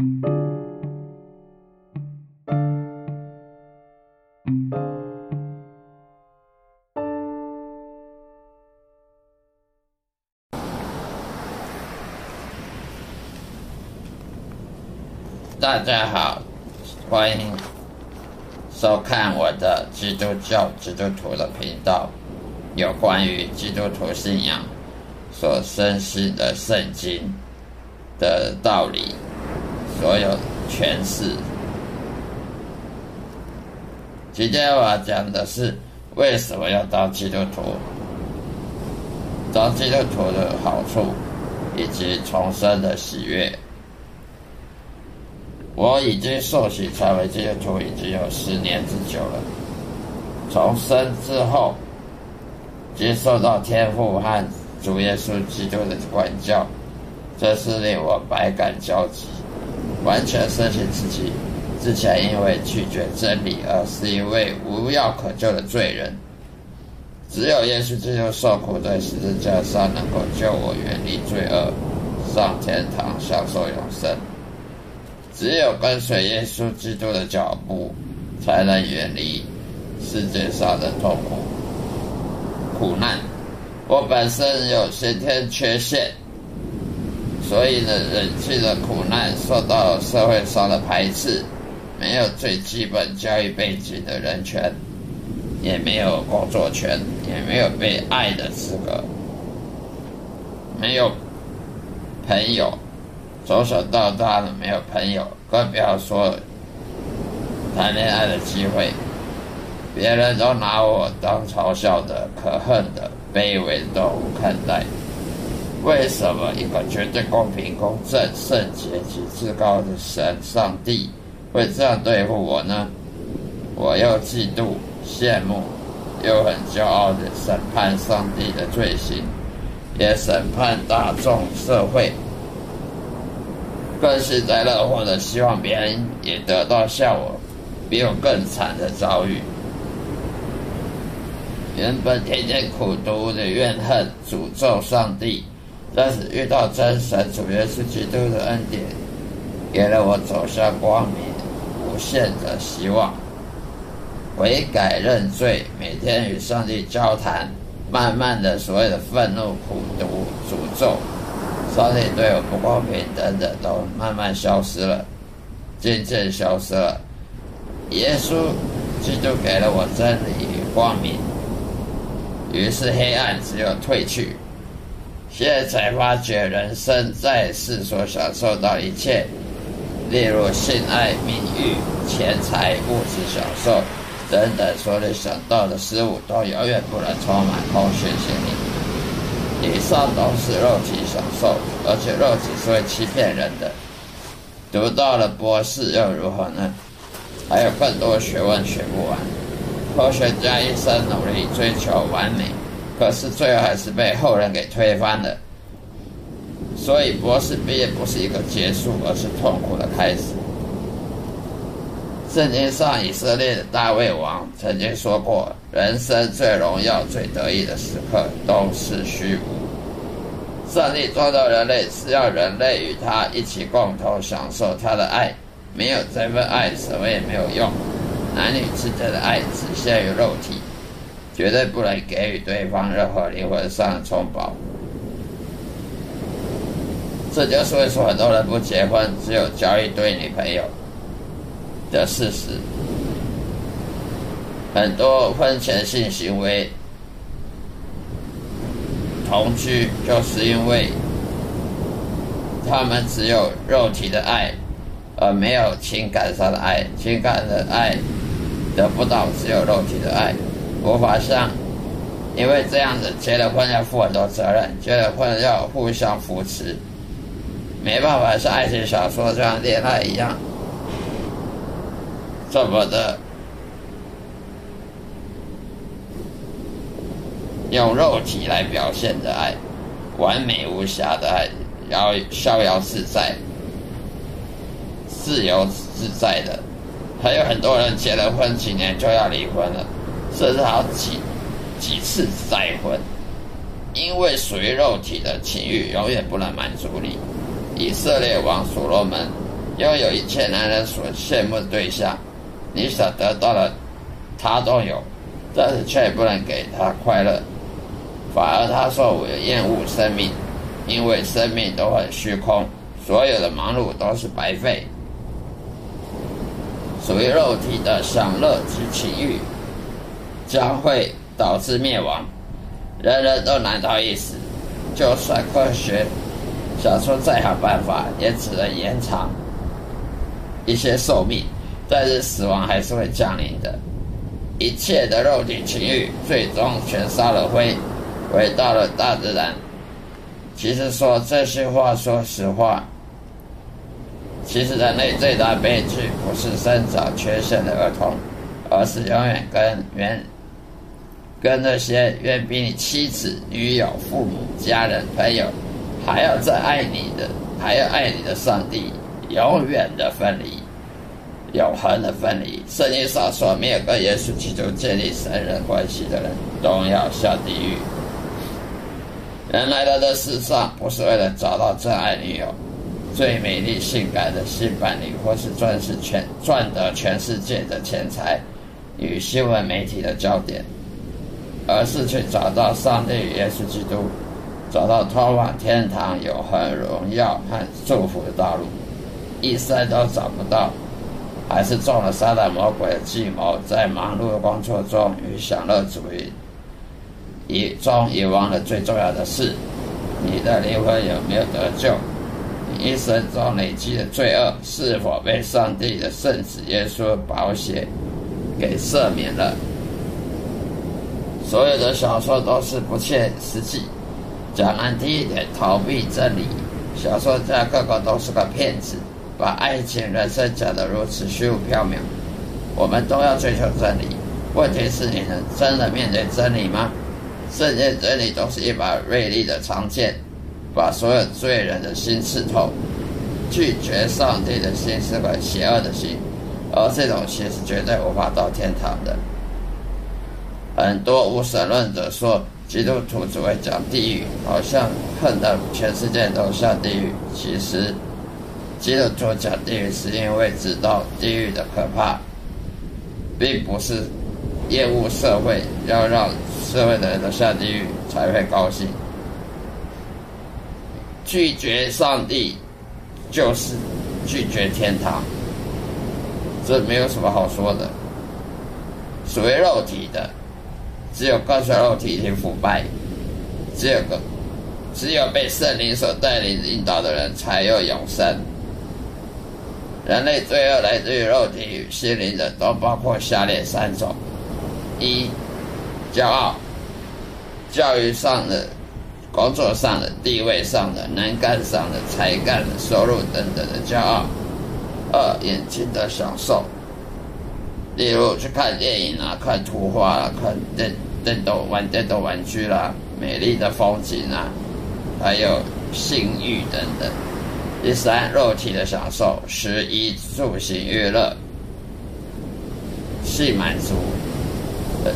大家好，欢迎收看我的基督教基督徒的频道，有关于基督徒信仰所深信的圣经的道理，所有诠释。今天我要讲的是为什么要当基督徒，当基督徒的好处，以及重生的喜悦。我已经受洗成为基督徒已经有十年之久了。重生之后，接受到天父和主耶稣基督的管教，这是令我百感交集。完全深信自己之前因为拒绝真理而是一位无药可救的罪人。只有耶稣基督受苦在十字架上，能够救我远离罪恶，上天堂享受永生。只有跟随耶稣基督的脚步，才能远离世界上的痛苦、苦难。我本身有先天缺陷，所以呢，忍气的苦难，受到社会上的排斥，没有最基本教育背景的人权，也没有工作权，也没有被爱的资格，没有朋友。从小到大呢，没有朋友，更不要说谈恋爱的机会。别人都拿我当嘲笑的、可恨的、卑微的动物看待。为什么一个绝对公平、公正、圣洁及至高的神上帝会这样对付我呢？我又嫉妒、羡慕，又很骄傲的审判上帝的罪行，也审判大众社会。更幸灾乐祸的希望别人也得到像我比我更惨的遭遇。原本天天苦读的怨恨、诅咒上帝，但是遇到真神主耶稣基督的恩典，给了我走向光明、无限的希望。悔改认罪，每天与上帝交谈，慢慢的所有的愤怒、苦读、诅咒。上帝对我不公平等等，都慢慢消失了，渐渐消失了。耶稣基督给了我真理与光明，于是黑暗只有退去。现在才发觉，人生在世所享受到一切，例如性爱、名誉、钱财、物质享受等等，所有想到的事物，都永远不能充满空虚心灵。以上都是肉体享受，而且肉体是会欺骗人的。读到了博士又如何呢？还有更多学问学不完。科学家一生努力追求完美，可是最后还是被后人给推翻了。所以博士毕业不是一个结束，而是痛苦的开始。圣经上以色列的大卫王曾经说过：“人生最荣耀、最得意的时刻都是虚无。上帝创造人类是要人类与他一起共同享受他的爱，没有这份爱，什么也没有用。男女之间的爱只限于肉体，绝对不能给予对方任何灵魂上的充饱。这就是为什么很多人不结婚，只有交一堆女朋友。”的事实，很多婚前性行为同居，就是因为他们只有肉体的爱，而没有情感上的爱。情感的爱得不到，只有肉体的爱，无法像因为这样子结了婚要负很多责任，结了婚要互相扶持，没办法像爱情小说这样恋爱一样。这么的用肉体来表现的爱，完美无瑕的爱，然后逍遥自在、自由自在的，还有很多人结了婚几年就要离婚了，这是他几几次再婚，因为属于肉体的情欲永远不能满足你。以色列王所罗门。拥有一切男人所羡慕的对象，你所得到的，他都有，但是却不能给他快乐，反而他说我厌恶生命，因为生命都很虚空，所有的忙碌都是白费。属于肉体的享乐及情欲，将会导致灭亡，人人都难逃一死。就算科学想出再好办法，也只能延长一些寿命，但是死亡还是会降临的。一切的肉体情欲，最终全烧了灰，回到了大自然。其实说这些话，说实话。其实人类最大悲剧不是生长缺陷的儿童，而是永远跟原跟那些远比你妻子、女友、父母、家人、朋友还要再爱你的，还要爱你的上帝永远的分离，永恒的分离。圣经上说，没有跟耶稣基督建立神人关系的人，都要下地狱。人来到这世上，不是为了找到真爱女友。最美丽、性感的新伴侣，或是赚是全赚得全世界的钱财与新闻媒体的焦点，而是去找到上帝与耶稣基督，找到通往天堂永恒荣耀和祝福的道路。一生都找不到，还是中了撒旦魔鬼的计谋，在忙碌的工作中与享乐主义遗中遗忘了最重要的事：你的灵魂有没有得救？一生中累积的罪恶，是否被上帝的圣子耶稣保险给赦免了？所有的小说都是不切实际，讲难听一点，逃避真理。小说家个个都是个骗子，把爱情、人生讲得如此虚无缥缈。我们都要追求真理，问题是你能真的面对真理吗？圣经真理都是一把锐利的长剑。把所有罪人的心刺透，拒绝上帝的心是个邪恶的心，而这种心是绝对无法到天堂的。很多无神论者说基督徒只会讲地狱，好像恨得全世界都下地狱。其实，基督徒讲地狱是因为知道地狱的可怕，并不是厌恶社会，要让社会的人都下地狱才会高兴。拒绝上帝，就是拒绝天堂。这没有什么好说的。属于肉体的，只有个人肉体已经腐败；只有个，只有被圣灵所带领引导的人才有永生。人类罪恶来自于肉体与心灵的，都包括下列三种：一、骄傲，教育上的。工作上的、地位上的、能干上的、才干的、收入等等的骄傲；二、眼睛的享受，例如去看电影啊、看图画啊、看电电动玩电动玩具啦、美丽的风景啊，还有性欲等等；第三，肉体的享受，食衣住行娱乐、性满足、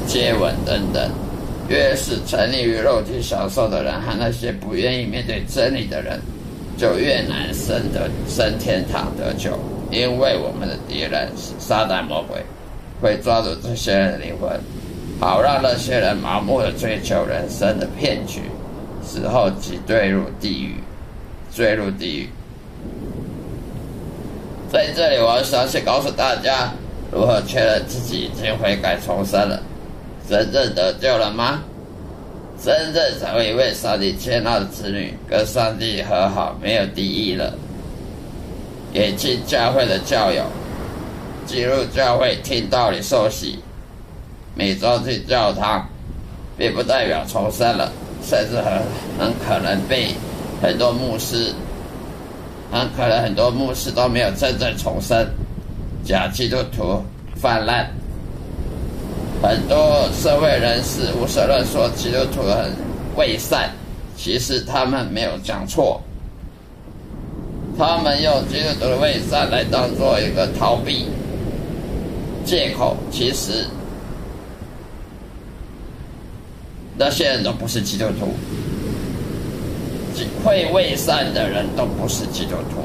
接吻等等。越是沉溺于肉体享受的人，和那些不愿意面对真理的人，就越难升得升天堂得救。因为我们的敌人是撒旦魔鬼，会抓住这些人的灵魂，好让那些人盲目的追求人生的骗局，死后即坠入地狱，坠入地狱。在这里，我要详细告诉大家，如何确认自己已经悔改重生了。真正得救了吗？真正成为一位上帝接纳的子女，跟上帝和好，没有敌意了。也进教会的教友，进入教会听道理受洗，每周去教堂，并不代表重生了，甚至很很可能被很多牧师，很可能很多牧师都没有真正重生，假基督徒泛滥。很多社会人士无神论说基督徒很伪善，其实他们没有讲错。他们用基督徒的伪善来当做一个逃避借口，其实那些人都不是基督徒，会伪善的人都不是基督徒。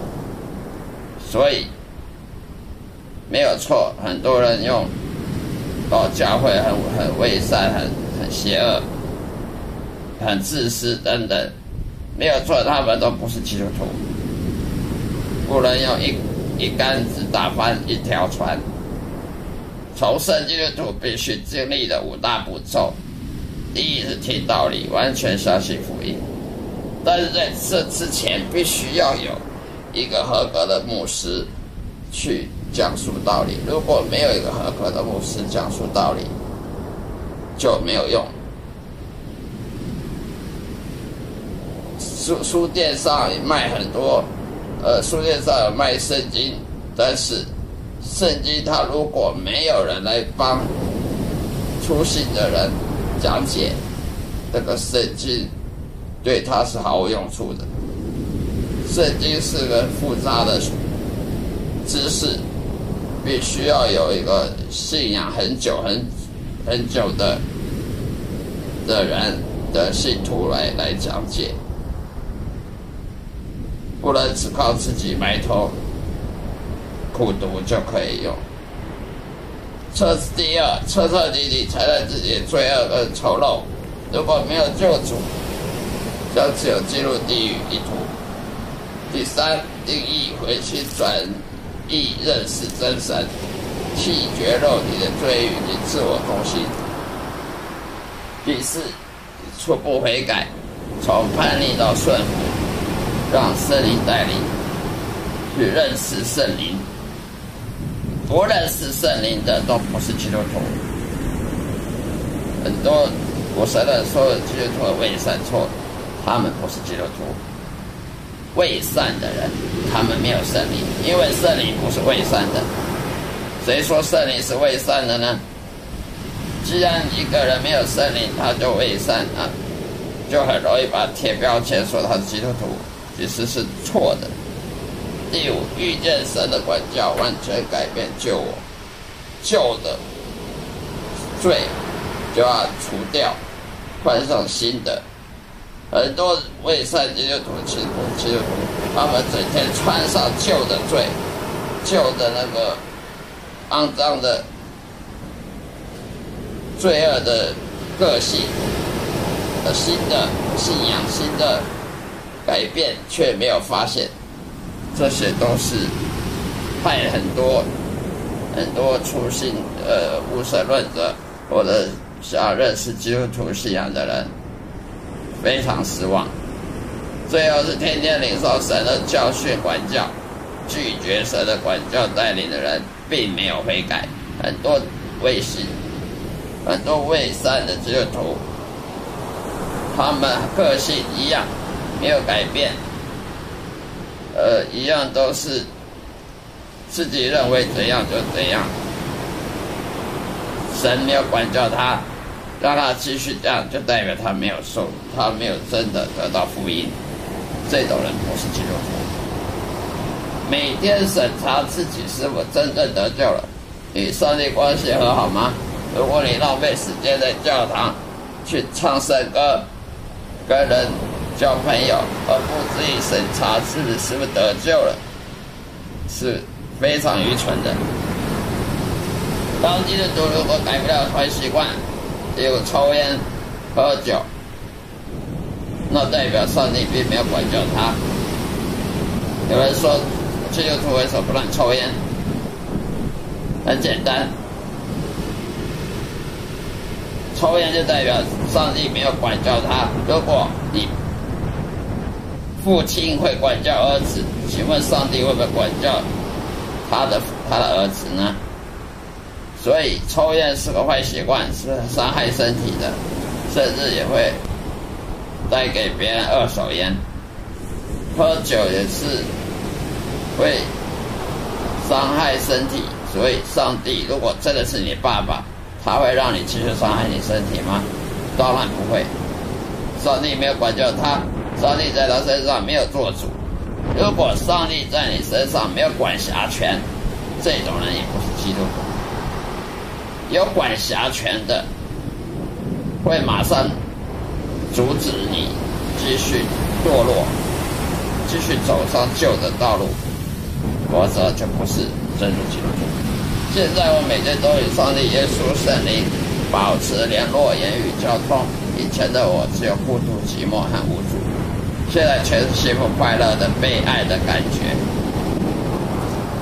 所以没有错，很多人用哦教会很很伪善、很很邪恶、很自私等等，没有错，他们都不是基督徒。不能用一一竿子打翻一条船。从圣基督徒必须经历的五大步骤：第一是听道理，完全相信福音。但是在这之前，必须要有一个合格的牧师去讲述道理。如果没有一个合格的牧师讲述道理，就没有用。书书店上卖很多，呃，书店上有卖圣经，但是。圣经，他如果没有人来帮初信的人讲解这个圣经，对他是毫无用处的。圣经是个复杂的知识，必须要有一个信仰很久、很很久的的人的信徒来来讲解，不能只靠自己埋头。苦读就可以用。彻第二，彻彻底底承认自己的罪恶跟丑陋。如果没有救主，将只有进入地狱一途。第三，定义回心转意，认识真神，弃绝肉体的罪欲及自我中心。第四，初步悔改，从叛逆到顺服，让圣灵带领，去认识圣灵。不认识圣灵的都不是基督徒。很多我承认说基督徒的伪善错，他们不是基督徒。伪善的人，他们没有圣灵，因为圣灵不是伪善的。谁说圣灵是伪善的呢？既然一个人没有圣灵，他就伪善啊，就很容易把贴标签说他是基督徒，其实是错的。第五，遇见神的管教，完全改变救我，旧的罪就要除掉，换上新的。很多未善基督徒、基督徒，他们整天穿上旧的罪，旧的那个肮脏的、罪恶的个性，新的信仰、新的改变，却没有发现。这些都是害很多很多初心呃无神论者或者想认识基督徒信仰的人非常失望。最后是天天领受神的教训管教，拒绝神的管教带领的人，并没有悔改。很多未信、很多未善的基督徒，他们个性一样，没有改变。呃，一样都是自己认为怎样就怎样，神没有管教他，让他继续这样，就代表他没有受，他没有真的得到福音。这种人不是基督徒。每天审查自己是否真正得救了，与上帝关系和好吗？如果你浪费时间在教堂去唱圣歌，跟人。交朋友而不自己审查自己是不是得救了，是非常愚蠢的。当基督徒如果改不了坏习惯，例如抽烟、喝酒，那代表上帝并没有管教他。有人说，基督徒为什么不能抽烟？很简单，抽烟就代表上帝没有管教他。如果你父亲会管教儿子，请问上帝会不会管教他的他的儿子呢？所以抽烟是个坏习惯，是伤害身体的，甚至也会带给别人二手烟。喝酒也是会伤害身体，所以上帝如果真的是你爸爸，他会让你继续伤害你身体吗？当然不会，上帝没有管教他。上帝在他身上没有做主，如果上帝在你身上没有管辖权，这种人也不是基督徒。有管辖权的，会马上阻止你继续堕落，继续走上旧的道路。否则就不是真的基督徒。现在我每天都与上帝、耶稣、圣灵保持联络、言语交通。以前的我只有孤独、寂寞和无助，现在全是幸福、快乐的、被爱的感觉。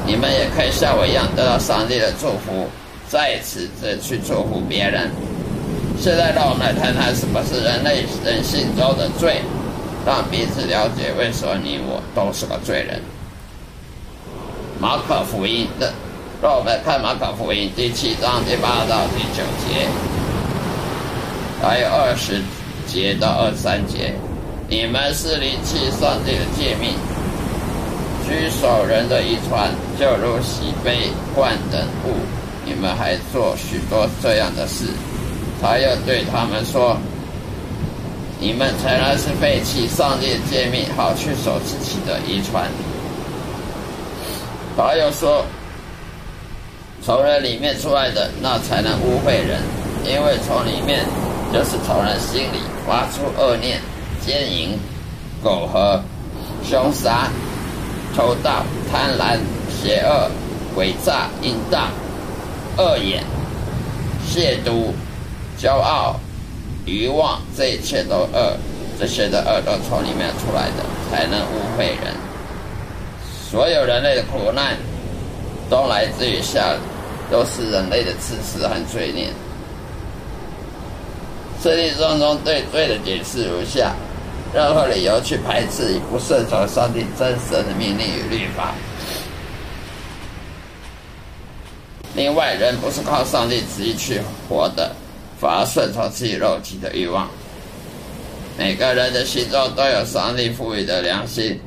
你们也可以像我一样得到上帝的祝福，在此的去祝福别人。现在让我们来谈谈什么是人类人性中的罪，让彼此了解为什么你我都是个罪人。马可福音的，让我们看马可福音第七章第八到第九节，还有二十节到二十三节。你们是离弃上帝的诫命，居守人的遗传，就如洗杯罐等物，你们还做许多这样的事。他又对他们说：“你们诚然是废弃上帝的诫命，好去守自己的遗传。”他又说：“从人里面出来的，那才能污秽人，因为从里面就是从人心里发出恶念、奸淫、苟合、凶杀、偷盗、贪婪、邪恶、诡诈、淫荡、恶言、亵渎。”骄傲、欲望，这一切都恶，这些的恶都从里面出来的，才能污秽人。所有人类的苦难，都来自于下，都是人类的自私和罪孽。圣经当中对罪的解释如下：任何理由去排斥与不顺从上帝真实的命令与律法。另外，人不是靠上帝旨意去活的。反而顺从自己肉体的欲望。每个人的心中都有上帝赋予的良心，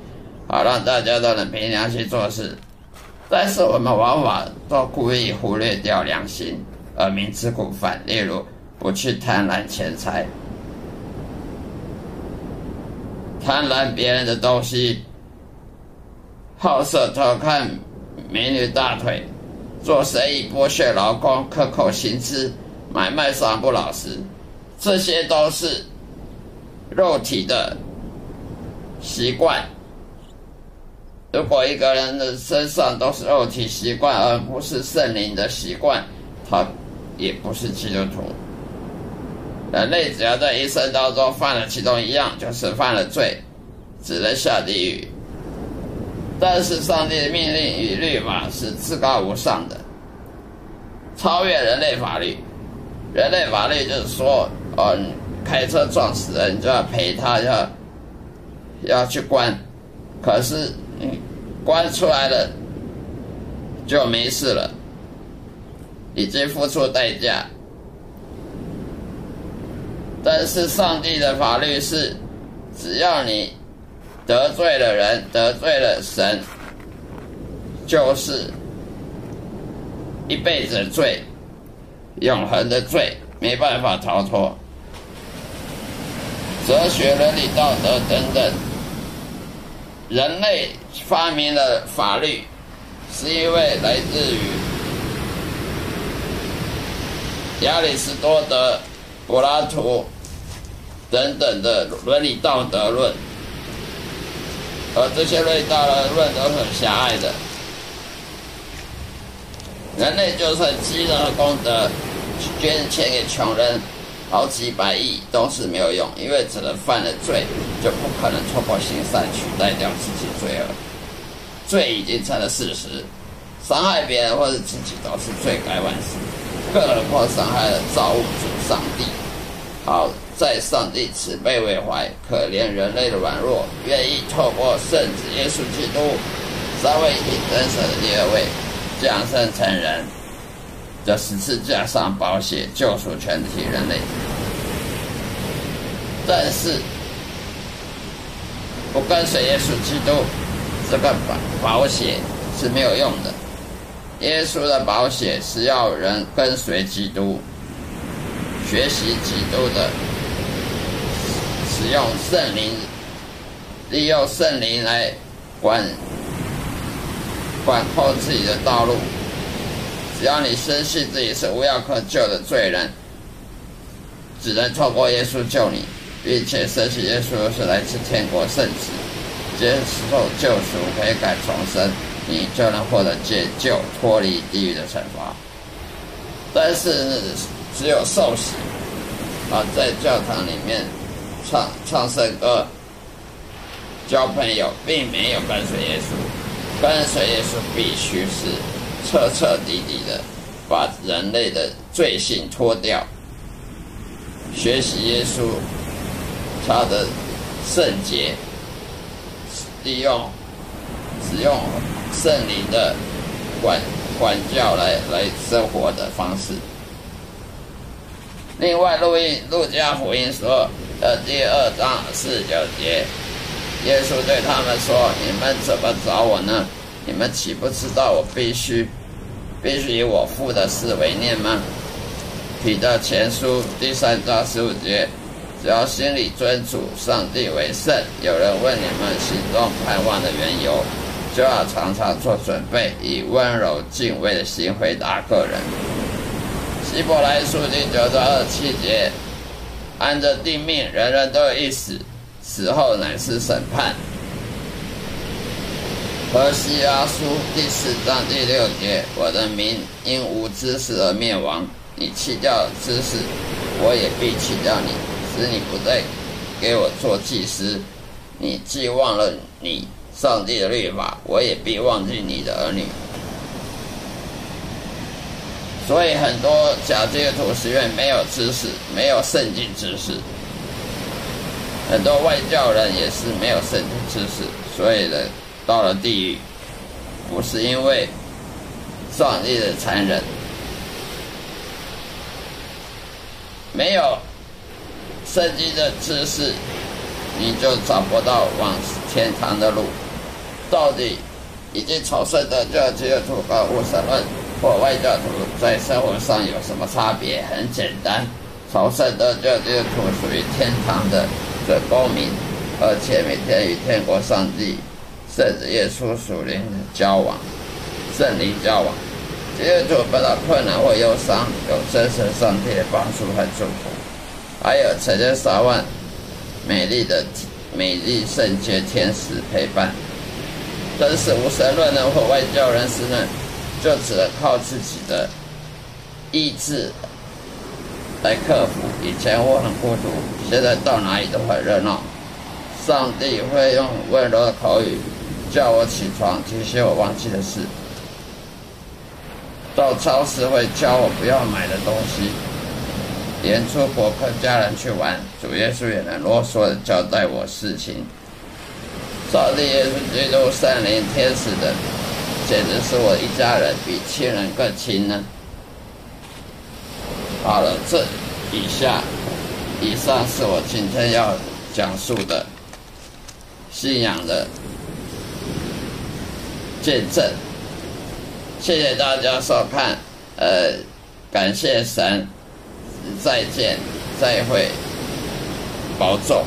好让大家都能凭良心做事。但是我们往往都故意忽略掉良心，而明知故犯。例如，不去贪婪钱财，贪婪别人的东西，好色偷看美女大腿，做生意剥削劳工，克扣薪资。买卖商不老实，这些都是肉体的习惯。如果一个人的身上都是肉体习惯，而不是圣灵的习惯，他也不是基督徒。人类只要在一生当中犯了其中一样，就是犯了罪，只能下地狱。但是上帝的命令与律法是至高无上的，超越人类法律。人类法律就是说，哦，开车撞死人，你就要赔他，要要去关。可是，关出来了就没事了，已经付出代价。但是上帝的法律是，只要你得罪了人，得罪了神，就是一辈子的罪。永恒的罪没办法逃脱，哲学、伦理、道德等等，人类发明的法律，是因为来自于亚里士多德、柏拉图等等的伦理道德论，而这些伦理道德论都很狭隘的。人类就算积了功德。捐钱给穷人，好几百亿都是没有用，因为只能犯了罪，就不可能透过行善取代掉自己罪恶。罪已经成了事实，伤害别人或者自己都是罪该万死，更何况伤害了造物主上帝。好在上帝慈悲为怀，可怜人类的软弱，愿意透过圣子耶稣基督，三位一体真神的第二位，降生成人。的十字架上保险救赎全体人类，但是不跟随耶稣基督，这个保保险是没有用的。耶稣的保险是要人跟随基督，学习基督的，使用圣灵，利用圣灵来管管控自己的道路。只要你深信自己是无药可救的罪人，只能透过耶稣救你，并且深信耶稣是来自天国圣子，接受救赎，悔改重生，你就能获得解救，脱离地狱的惩罚。但是只有受洗啊，在教堂里面唱唱圣歌、交朋友，并没有跟随耶稣。跟随耶稣必须是彻彻底底的把人类的罪性脱掉，学习耶稣他的圣洁，利用使用圣灵的管管教来来生活的方式。另外，路易路加福音说，呃，第二章四九节。耶稣对他们说：“你们怎么找我呢？你们岂不知道我必须必须以我父的事为念吗？”彼得前书第三章十五节：“只要心里尊主上帝为圣。有人问你们心中盼望的缘由，就要常常做准备，以温柔敬畏的心回答个人。”希伯来书第九章二七节：“按着定命，人人都有一死。”死后乃是审判。何西阿书第四章第六节：我的民因无知识而灭亡，你弃掉知识，我也必弃掉你，使你不再给我做祭司。你既忘了你上帝的律法，我也必忘记你的儿女。所以很多假基督徒是因为没有知识，没有圣经知识。很多外教人也是没有圣经知识，所以呢，到了地狱，不是因为上帝的残忍，没有圣经的知识，你就找不到往天堂的路。到底已经朝圣的教基督徒和无神论或外教徒在生活上有什么差别？很简单，朝圣的教基督徒属于天堂的。的公民，而且每天与天国上帝、甚至耶稣属灵交往、圣灵交往，接着不到困难或忧伤，有真神上帝的帮助和祝福，还有成千上万美丽的美丽圣洁天使陪伴。真是无神论人或外教人士呢，就只能靠自己的意志。来克服。以前我很孤独，现在到哪里都很热闹。上帝会用温柔的口语叫我起床，提醒我忘记的事。到超市会教我不要买的东西，连出国跟家人去玩，主耶稣也能啰嗦的交代我事情。上帝耶稣基督、圣灵、天使的，简直是我一家人，比亲人更亲呢。好了，这以下以上是我今天要讲述的信仰的见证。谢谢大家收看，呃，感谢神，再见，再会，保重。